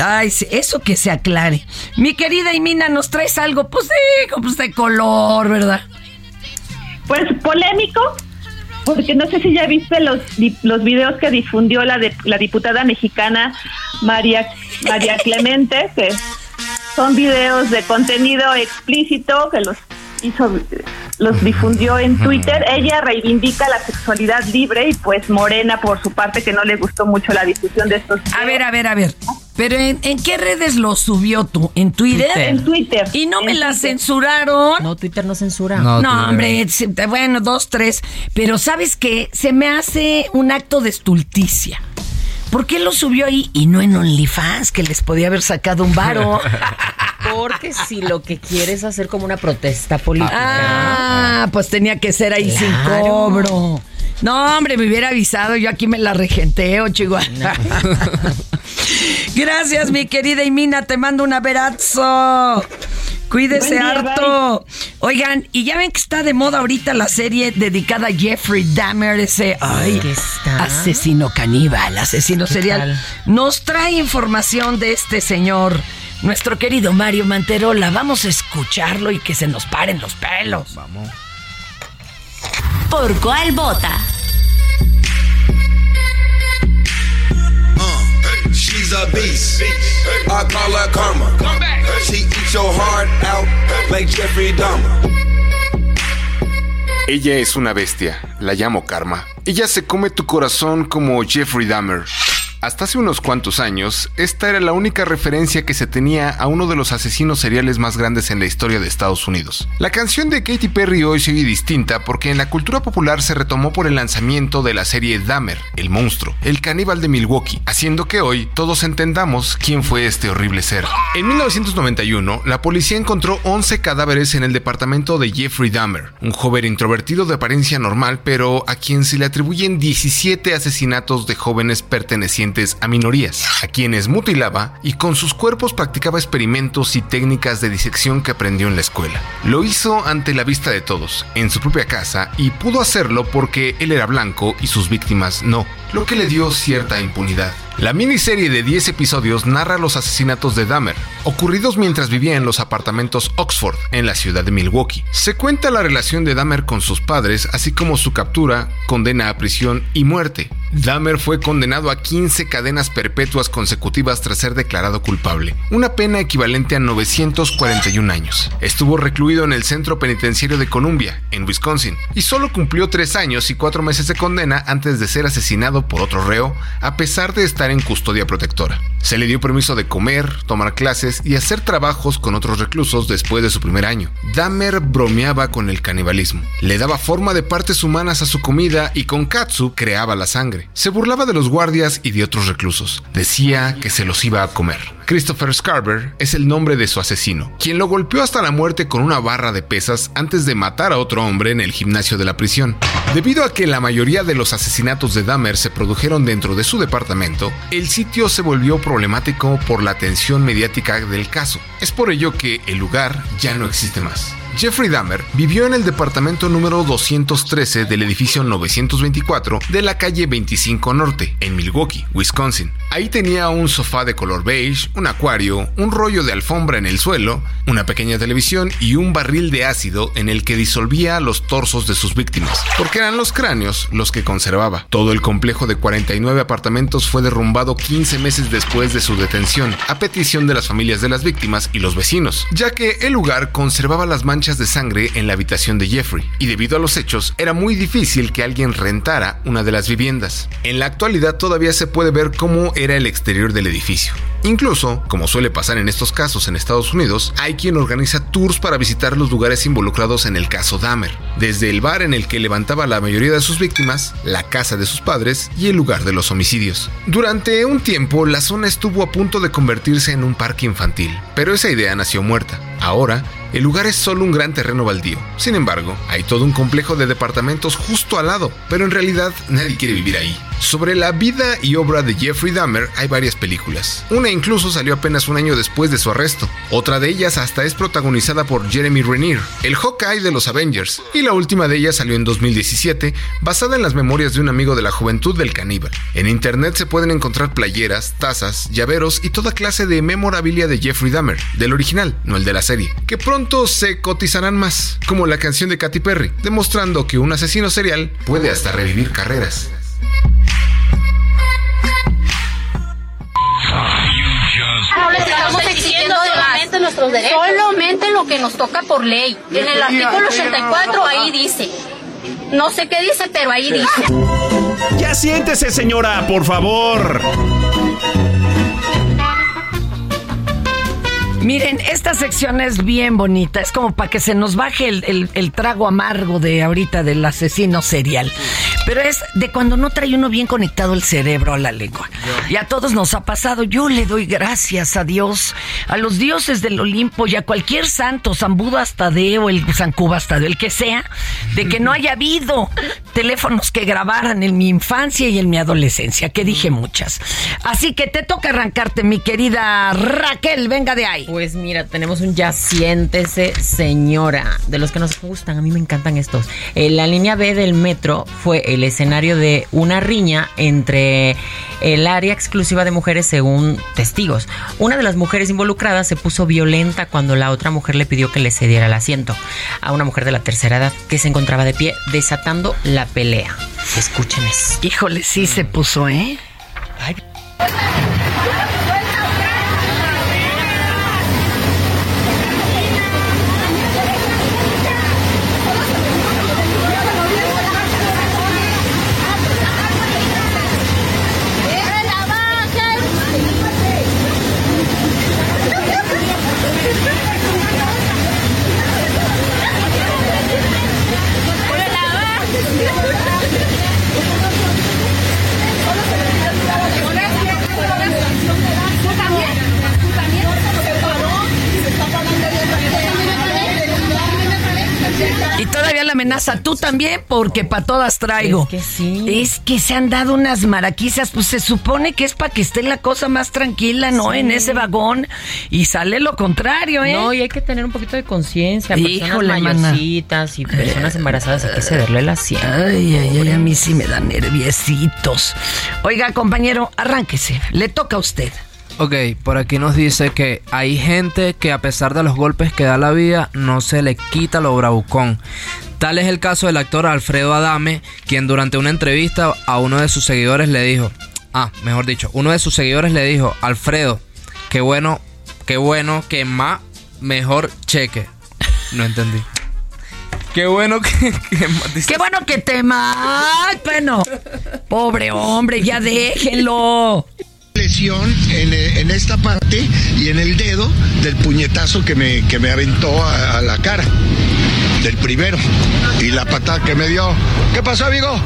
Ay, sí, eso que se aclare. Mi querida Imina, ¿nos traes algo? Pues sí, pues de color, ¿verdad? Pues polémico, porque no sé si ya viste los di- los videos que difundió la de, la diputada mexicana María María Clemente, que son videos de contenido explícito que los hizo los difundió en Twitter. Ella reivindica la sexualidad libre y pues Morena por su parte que no le gustó mucho la difusión de estos. A ver, a ver, a ver. Pero ¿en, en qué redes lo subió tú? ¿En Twitter? Twitter. En Twitter. ¿Y no me En la censuraron? No, Twitter no censura. No, hombre, bueno, dos, tres. Pero ¿sabes qué? Se me hace un acto de estulticia. ¿Por qué lo subió ahí y no en OnlyFans, que les podía haber sacado un varo? [laughs] Porque si lo que quiere es hacer como una protesta política. ah, pues tenía que ser ahí sin cobro. No, hombre, me hubiera avisado, yo aquí me la regenteo, Chihuahua. [laughs] Gracias, mi querida Imina, te mando un abrazo. Cuídese día, harto. Oigan, y ya ven que está de moda ahorita la serie dedicada a Jeffrey Dahmer, ese asesino caníbal, asesino ¿Qué serial. tal? Nos trae información de este señor, nuestro querido Mario Manterola. Vamos a escucharlo y que se nos paren los pelos. Vamos. ¿Por cuál vota? She's a beast. I call her karma. She eats your heart out like Jeffrey Dahmer. Ella es una bestia, la llamo Karma. Ella se come tu corazón como Jeffrey Dahmer. Hasta hace unos cuantos años, esta era la única referencia que se tenía a uno de los asesinos seriales más grandes en la historia de Estados Unidos. La canción de Katy Perry hoy oye distinta porque en la cultura popular se retomó por el lanzamiento de la serie Dahmer, el monstruo, el caníbal de Milwaukee, haciendo que hoy todos entendamos quién fue este horrible ser. En 1991, la policía encontró 11 cadáveres en el departamento de Jeffrey Dahmer, un joven introvertido de apariencia normal, pero a quien se le atribuyen 17 asesinatos de jóvenes pertenecientes a minorías, a quienes mutilaba y con sus cuerpos practicaba experimentos y técnicas de disección que aprendió en la escuela. Lo hizo ante la vista de todos, en su propia casa, y pudo hacerlo porque él era blanco y sus víctimas no, lo que le dio cierta impunidad. La miniserie de 10 episodios narra los asesinatos de Dahmer, ocurridos mientras vivía en los apartamentos Oxford, en la ciudad de Milwaukee. Se cuenta la relación de Dahmer con sus padres, así como su captura, condena a prisión y muerte. Dahmer fue condenado a 15 cadenas perpetuas consecutivas tras ser declarado culpable, una pena equivalente a 941 años. Estuvo recluido en el centro penitenciario de Columbia, en Wisconsin, y solo cumplió 3 años y 4 meses de condena antes de ser asesinado por otro reo, a pesar de estar en custodia protectora. Se le dio permiso de comer, tomar clases y hacer trabajos con otros reclusos después de su primer año. Dahmer bromeaba con el canibalismo. Le daba forma de partes humanas a su comida y con katsu creaba la sangre. Se burlaba de los guardias y de otros reclusos. Decía que se los iba a comer. Christopher Scarver es el nombre de su asesino, quien lo golpeó hasta la muerte con una barra de pesas antes de matar a otro hombre en el gimnasio de la prisión. Debido a que la mayoría de los asesinatos de Dahmer se produjeron dentro de su departamento, el sitio se volvió problemático por la atención mediática del caso. Es por ello que el lugar ya no existe más. Jeffrey Dahmer vivió en el departamento número 213 del edificio 924 de la calle 25 Norte, en Milwaukee, Wisconsin. Ahí tenía un sofá de color beige, un acuario, un rollo de alfombra en el suelo, una pequeña televisión y un barril de ácido en el que disolvía los torsos de sus víctimas, porque eran los cráneos los que conservaba. Todo el complejo de 49 apartamentos fue derrumbado 15 meses después de su detención, a petición de las familias de las víctimas y los vecinos, ya que el lugar conservaba las manchas de sangre en la habitación de Jeffrey, y debido a los hechos era muy difícil que alguien rentara una de las viviendas. En la actualidad todavía se puede ver cómo era el exterior del edificio. Incluso, como suele pasar en estos casos en Estados Unidos, hay quien organiza tours para visitar los lugares involucrados en el caso Dahmer, desde el bar en el que levantaba la mayoría de sus víctimas, la casa de sus padres y el lugar de los homicidios. Durante un tiempo, la zona estuvo a punto de convertirse en un parque infantil, pero esa idea nació muerta. Ahora, el lugar es solo un gran terreno baldío. Sin embargo, hay todo un complejo de departamentos justo al lado, pero en realidad nadie quiere vivir ahí. Sobre la vida y obra de Jeffrey Dahmer hay varias películas. Una incluso salió apenas un año después de su arresto. Otra de ellas hasta es protagonizada por Jeremy Renner, el Hawkeye de los Avengers. Y la última de ellas salió en 2017, basada en las memorias de un amigo de la juventud del caníbal. En internet se pueden encontrar playeras, tazas, llaveros y toda clase de memorabilia de Jeffrey Dahmer, del original, no el de la serie, que pronto se cotizarán más, como la canción de Katy Perry, demostrando que un asesino serial puede hasta revivir carreras. No les estamos exigiendo solamente nuestros derechos. Solamente lo lo que nos toca por ley. En el artículo 84 ahí dice. No sé qué dice, pero ahí dice. Ya siéntese, señora, por favor. Esta sección es bien bonita. Es como para que se nos baje el, el- el trago amargo de ahorita del asesino serial. Pero es de cuando no trae uno bien conectado el cerebro a la lengua. Y a todos nos ha pasado. Yo le doy gracias a Dios, a los dioses del Olimpo y a cualquier santo, San Budas Tadeo, el San Cubas Tadeo, el que sea, de que no haya habido teléfonos que grabaran en mi infancia y en mi adolescencia, que dije muchas. Así que te toca arrancarte, mi querida Raquel, venga de ahí. Pues mira, tenemos un ya siéntese señora, de los que nos gustan, a mí me encantan estos. Eh, la línea B del metro fue el escenario de una riña entre el área exclusiva de mujeres según testigos. Una de las mujeres involucradas se puso violenta cuando la otra mujer le pidió que le cediera el asiento a una mujer de la tercera edad que se encontraba de pie desatando la pelea. Escuchen eso. Híjole, sí se puso, ¿eh? Y todavía la amenaza, tú también, porque para todas traigo. Es que sí. Es que se han dado unas maraquizas, pues se supone que es para que esté la cosa más tranquila, ¿no? Sí. En ese vagón. Y sale lo contrario, ¿eh? No, y hay que tener un poquito de conciencia. Personas mayorcitas y personas embarazadas hay que cederle el asiento. Ay, ay, ay, a mí sí me dan nerviositos. Oiga, compañero, arránquese. Le toca a usted. Ok, por aquí nos dice que hay gente que a pesar de los golpes que da la vida, no se le quita lo bravucón. Tal es el caso del actor Alfredo Adame, quien durante una entrevista a uno de sus seguidores le dijo, ah, mejor dicho, uno de sus seguidores le dijo, Alfredo, qué bueno, qué bueno, que más, mejor cheque. No entendí. [laughs] Qué bueno que... que Qué bueno que te Ay, bueno. Pobre hombre, ya déjenlo. Lesión en, eh, en esta parte y en el dedo del puñetazo que me, que me aventó a, la cara. Del primero. Y la patada que me dio. ¿Qué pasó, amigo?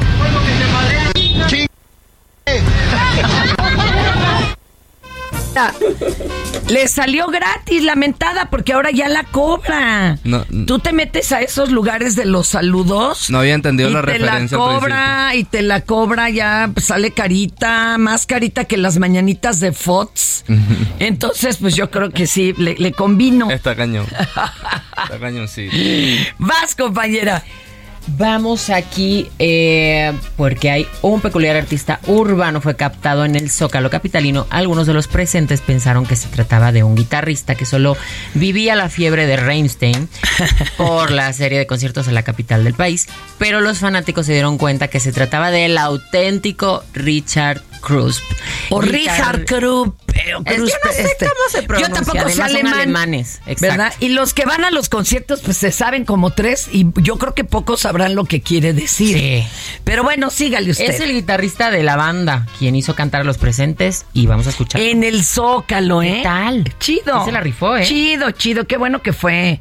Le salió gratis la mentada porque ahora ya la cobra. No, Tú te metes a esos lugares de los saludos. no había entendido y la te la referencia. principio. cobra y te la cobra ya pues, sale carita, más carita que las mañanitas de Fox. Entonces, pues yo creo que sí, le, le combino. Está cañón. [laughs] Está cañón, sí. Vas, compañera. Vamos aquí eh, porque hay un peculiar artista urbano fue captado en el Zócalo capitalino. Algunos de los presentes pensaron que se trataba de un guitarrista que solo vivía la fiebre de Rammstein [laughs] por la serie de conciertos en la capital del país, pero los fanáticos se dieron cuenta que se trataba del auténtico Richard Krusp. O Richard Krupp. eh, Es que no sé este. cómo se Yo pronuncia, tampoco sé además son alemán. alemanes, exacto. ¿Verdad? Y los que van a los conciertos, pues se saben como tres y yo creo que pocos sabrán lo que quiere decir. Pero bueno, sígale usted. Es el guitarrista de la banda quien hizo cantar a los presentes y vamos a escuchar. En el Zócalo, ¿eh? ¿Qué tal? Chido. Sí se la rifó, ¿eh? Chido, chido. Qué bueno que fue.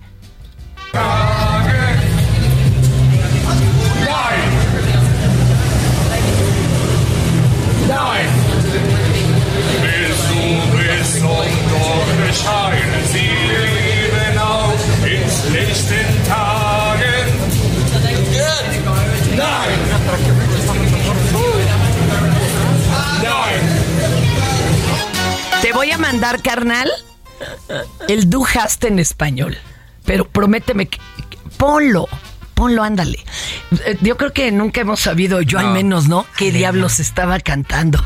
Mandar, carnal, el Du hast en español. Pero prométeme que, que- ponlo. Ponlo, ándale. Eh, Yo creo que nunca hemos sabido, yo al No. menos, ¿no? ¿Qué diablos estaba cantando?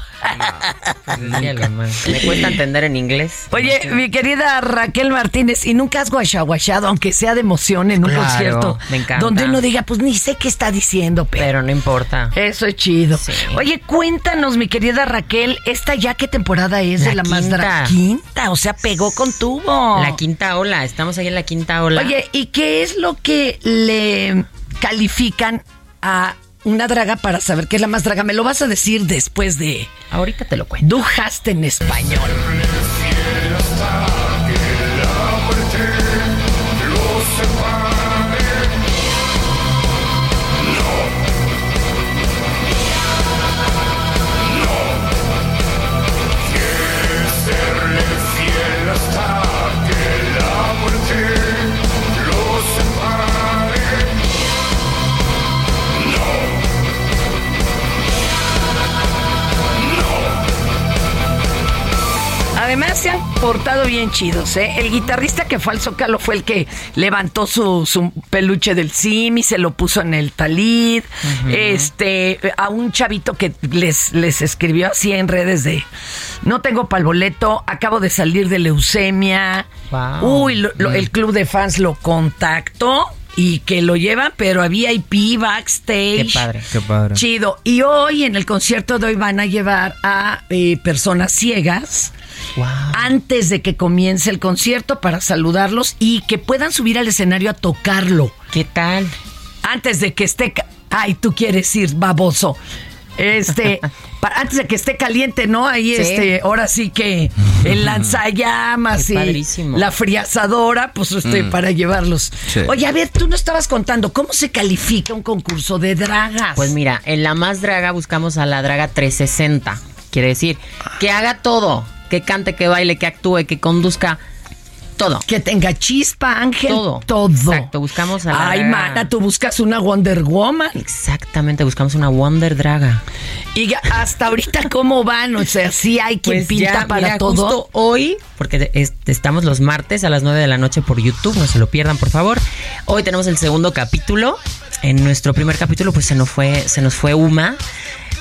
Me cuesta entender en inglés. Oye, mi querida Raquel Martínez, ¿y nunca has guachaguachado, aunque sea de emoción, en un Claro, concierto? me encanta. Donde uno diga, pues ni sé qué está diciendo, pero... Pero no importa. Eso es chido. Oye, cuéntanos, mi querida Raquel, ¿esta ya qué temporada es de la más quinta. dra- quinta? O sea, pegó con tubo. La quinta ola, estamos ahí en la quinta ola. Oye, ¿y qué es lo que le califican a una draga para saber qué es la más draga? Me lo vas a decir después de... Ahorita te lo cuento. Dujaste en español. Portado bien chidos, ¿eh? El guitarrista que fue al Zócalo fue el que levantó su, su peluche del sim y se lo puso en el talid. Este, a un chavito que les, les escribió así en redes de no tengo pal boleto, acabo de salir de leucemia. Wow. Uy, lo- lo- el club de fans lo contactó y que lo llevan, pero a VIP, backstage. Qué padre. Qué padre. Chido. Y hoy en el concierto de hoy van a llevar a eh, personas ciegas antes de que comience el concierto para saludarlos y que puedan subir al escenario a tocarlo. ¿Qué tal? Antes de que esté... Ay, tú quieres ir, baboso. Este, [laughs] pa- antes de que esté caliente, ¿no? Ahí, Sí. este, ahora sí que el lanzallamas Qué y padrísimo. la friazadora, pues este, Mm. para llevarlos. Sí. Oye, a ver, tú no estabas contando, ¿cómo se califica un concurso de dragas? Pues mira, en la más draga buscamos a la draga 360. Quiere decir, que haga todo. Que cante, que baile, que actúe, que conduzca. Todo. Que tenga chispa, Ángel. Todo. Todo. Exacto, buscamos a la Ay, mana, tú buscas una Wonder Woman. Exactamente, buscamos una Wonder Draga. Y hasta ahorita, ¿cómo van? O sea, sí hay quien Pues pinta ya, para mira, todo. justo hoy, porque es- estamos los martes a las 9 de la noche por YouTube, no se lo pierdan, por favor. Hoy tenemos el segundo capítulo. En nuestro primer capítulo, pues se nos fue, se nos fue Uma.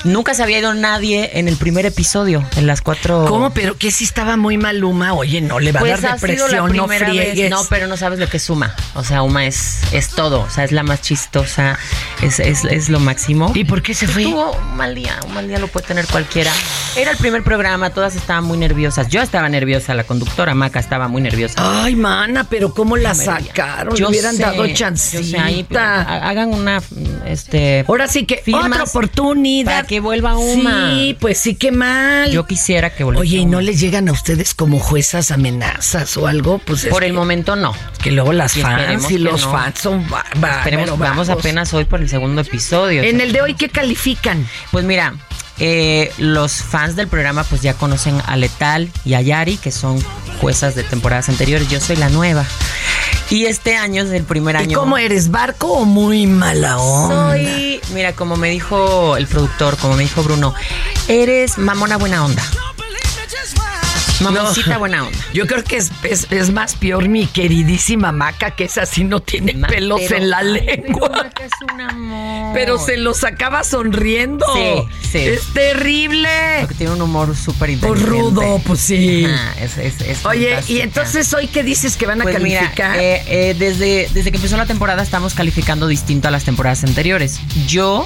Nunca se había ido nadie en el primer episodio, en las cuatro. ¿Cómo? Pero que si estaba muy mal Uma. Oye, no le va Pues a dar sido la depresión, no vez. friegues. No, pero no sabes lo que es Uma. O sea, Uma es, es todo. O sea, es la más chistosa. Es, es, es lo máximo. ¿Y por qué se fue? Tuvo un mal día. Un mal día lo puede tener cualquiera. Era el primer programa. Todas estaban muy nerviosas. Yo estaba nerviosa. La conductora Maca estaba muy nerviosa. Ay, mana, pero ¿cómo la sacaron? Le hubieran sé, dado yo sé, ahí, chancita. ha- hagan una, este... Ahora sí que otra oportunidad. Que vuelva Uma. Sí, pues sí, qué mal. Yo quisiera que volviera Oye, ¿y no les llegan a ustedes como juezas amenazas o algo? Pues es Por el que- momento no. Que luego las Y fans y los no. fans son ba- Esperemos, vamos bajos. apenas hoy por el segundo episodio. En el de hoy, ¿qué califican? Pues mira, eh, los fans del programa pues ya conocen a Letal y a Yari, que son juezas de temporadas anteriores. Yo soy la nueva. Y este año es el primer ¿Y año. cómo eres, barco o muy mala onda? Soy, mira, como me dijo el productor, como me dijo Bruno, eres mamona buena onda. Mamoncita No. buena onda. Yo creo que es, es, es más peor mi queridísima Maca, que esa sí no tiene pelos pero- en la ay, lengua. Es un amor. Pero se los acaba sonriendo. Sí, sí. Es terrible. Porque tiene un humor súper Pues inteligente. rudo, pues sí. Ajá, es- Oye, y entonces hoy qué dices que van a Pues mira, calificar? eh, eh, desde, desde que empezó la temporada estamos calificando distinto a las temporadas anteriores. Yo,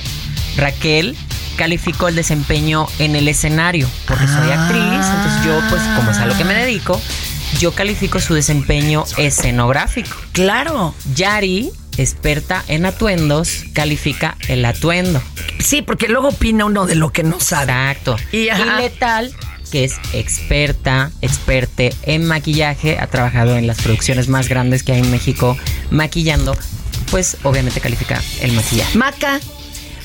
Raquel, califico el desempeño en el escenario, porque soy Ah. actriz, entonces yo, pues como es a lo que me dedico, yo califico su desempeño escenográfico. Claro. Yari, experta en atuendos, califica el atuendo. Sí, porque luego opina uno de lo que no sabe. Exacto. Y, Y. Letal, que es experta, experte en maquillaje, ha trabajado en las producciones más grandes que hay en México maquillando, pues obviamente califica el maquillaje. Maca.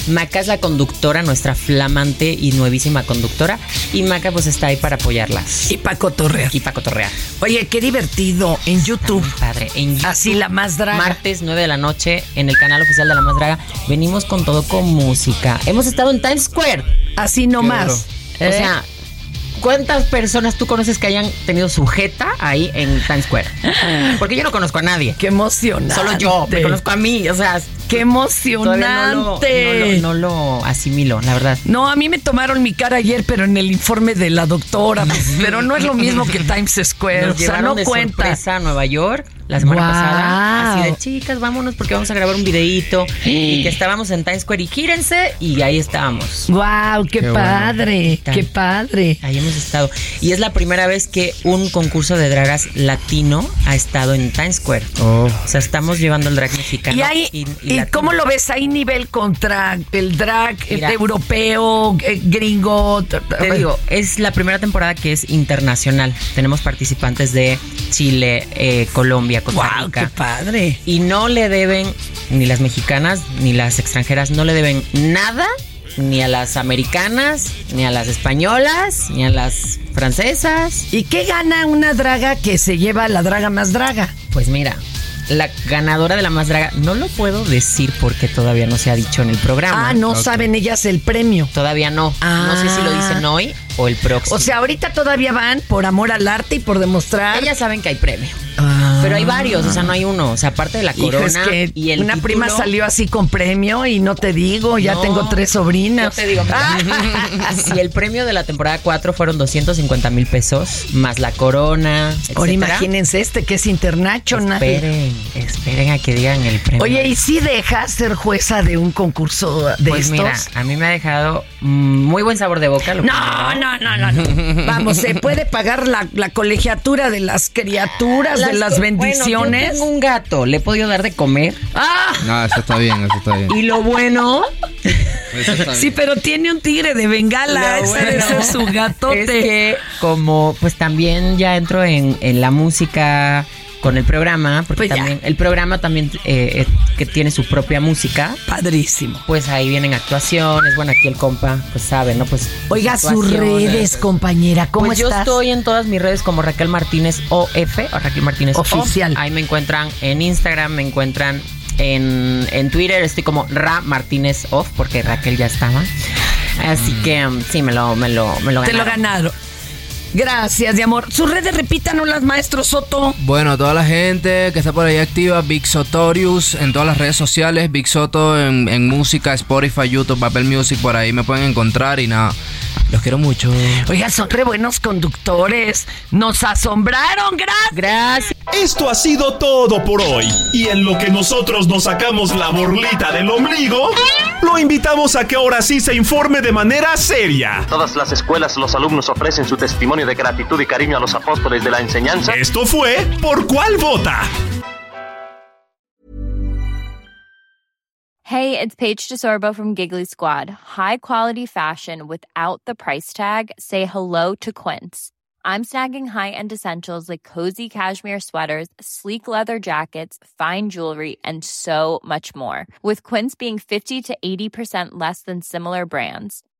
Maca es la conductora, nuestra flamante y nuevísima conductora, y Maca pues está ahí para apoyarlas. Y para cotorrear. Y para cotorrear. Oye, qué divertido. En YouTube. Padre, en YouTube, Así la más draga. Martes 9 de la noche en el canal oficial de La Más Draga. Venimos con todo con música. Hemos estado en Times Square. Así nomás. O ¿Eh? sea, ¿cuántas personas tú conoces que hayan tenido sujeta ahí en Times Square? [laughs] Porque yo no conozco a nadie. Qué emocionante. Solo yo, me conozco a mí. O sea, ¡Qué emocionante! No lo, no lo asimilo, la verdad. No, a mí me tomaron mi cara ayer, pero en el informe de la doctora. pues, [laughs] pero no es lo mismo que Times Square. Nos o sea, llevaron no de cuenta. sorpresa a Nueva York la semana pasada. Así de chicas, vámonos porque vamos a grabar un videíto. y que estábamos en Times Square y gírense. Y ahí estábamos. ¡Wow! ¡Qué, Qué bueno. padre! ¡Qué padre! Ahí hemos estado. Y es la primera vez que un concurso de dragas latino ha estado en Times Square. O sea, estamos llevando el drag mexicano. ¿Y, hay, y- y ¿y latino. cómo lo ves? ¿Hay nivel contra el drag Mira. europeo, eh, gringo? Te digo, es la primera temporada que es internacional. Tenemos participantes de Chile, eh, Colombia, Costa Rica. qué padre. Y no le deben, ni las mexicanas, ni las extranjeras, no le deben nada, ni a las americanas, ni a las españolas, ni a las francesas. ¿Y qué gana una draga que se lleva la draga más draga? Pues mira, la ganadora de la más draga, no lo puedo decir porque todavía no se ha dicho en el programa. Ah, no saben ellas el premio. Todavía no. No sé si lo dicen hoy o el próximo. O sea, ahorita todavía van por amor al arte y por demostrar. Ellas saben que hay premio. Pero hay varios, o sea, no hay uno. O sea, aparte de la corona es que y el una título- prima salió así con premio y no te digo, ya No, tengo tres sobrinas. Yo te digo, [laughs] si el premio de la temporada 4 fueron 250 mil pesos, más la corona, Ahora etcétera. imagínense este que es international. Esperen, esperen a que digan el premio. Oye, ¿y si dejas ser jueza de un concurso de pues estos? mira, a mí me ha dejado mm, muy buen sabor de boca. Lo No, no, no, no, no. [laughs] Vamos, se puede pagar la, la colegiatura de las criaturas, de las bendiciones. Bueno, yo tengo un gato, le he podido dar de comer. ¡Ah! No, eso está bien, eso está bien. Y lo bueno. Sí, pero tiene un tigre de bengala. Ese debe ser su gatote. Es que como pues también ya entro en, en la música con el programa, porque Pues ya. también el programa también eh, eh, que tiene su propia música. Padrísimo. Pues ahí vienen actuaciones, bueno, aquí el compa, pues sabe, ¿no? Pues Oiga, sus redes, compañera, ¿cómo pues yo estoy en todas mis redes como Raquel Martínez OF o Raquel Martínez O. Oficial. Ahí me encuentran en Instagram, me encuentran en, en Twitter, estoy como Ra Martínez Off porque Raquel ya estaba. Así que um, sí, me lo, me lo, me lo Te lo ganaron. Gracias, de amor. Sus redes, repítanoslas, maestro Soto. Bueno, toda la gente que está por ahí activa, Big Sotorius en todas las redes sociales, Big Soto en, en música, Spotify, YouTube, Apple Music, por ahí me pueden encontrar y nada. Los quiero mucho. Oiga, son re buenos conductores. Nos asombraron, gracias. Gracias. Esto ha sido todo por hoy. Y en lo que nosotros nos sacamos la borlita del ombligo, lo invitamos a que ahora sí se informe de manera seria. Todas las escuelas, los alumnos ofrecen su testimonio de gratitud y cariño a los apóstoles de la enseñanza. Esto fue Por cuál vota. Hey, it's Paige DeSorbo from Giggly Squad. High quality fashion without the price tag. Say hello to Quince. I'm snagging high-end essentials like cozy cashmere sweaters, sleek leather jackets, fine jewelry, and so much more. With Quince being 50 to 80% less than similar brands.